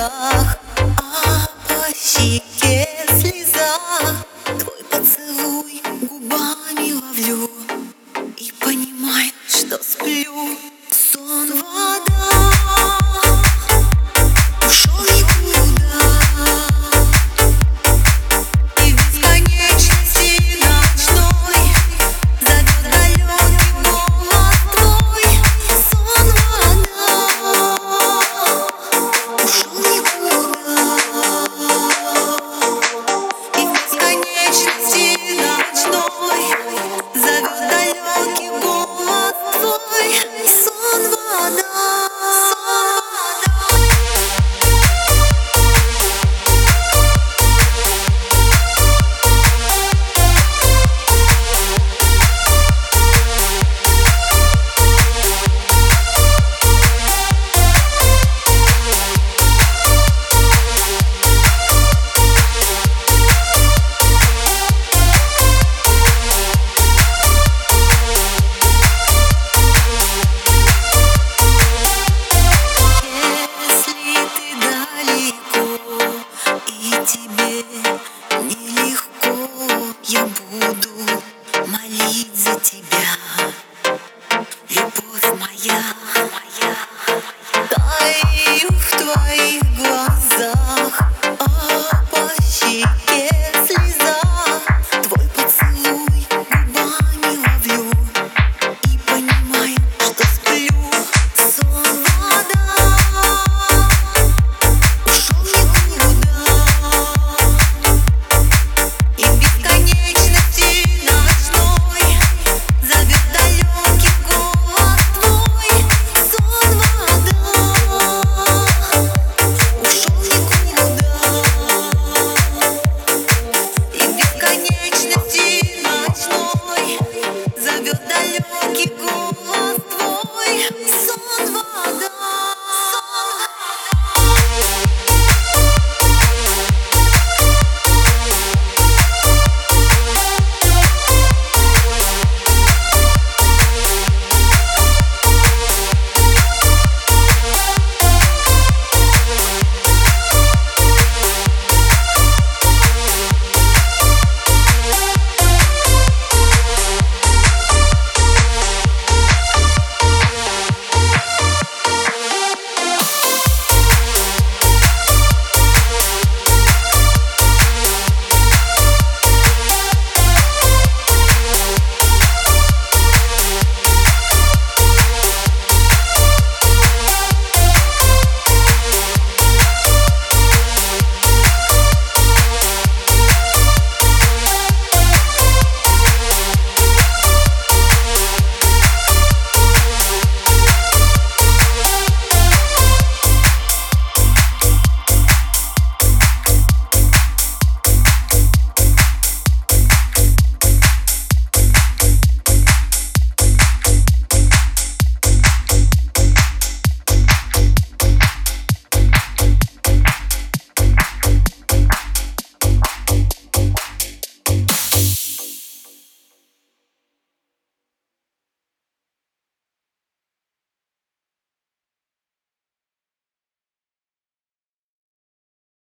горах boy.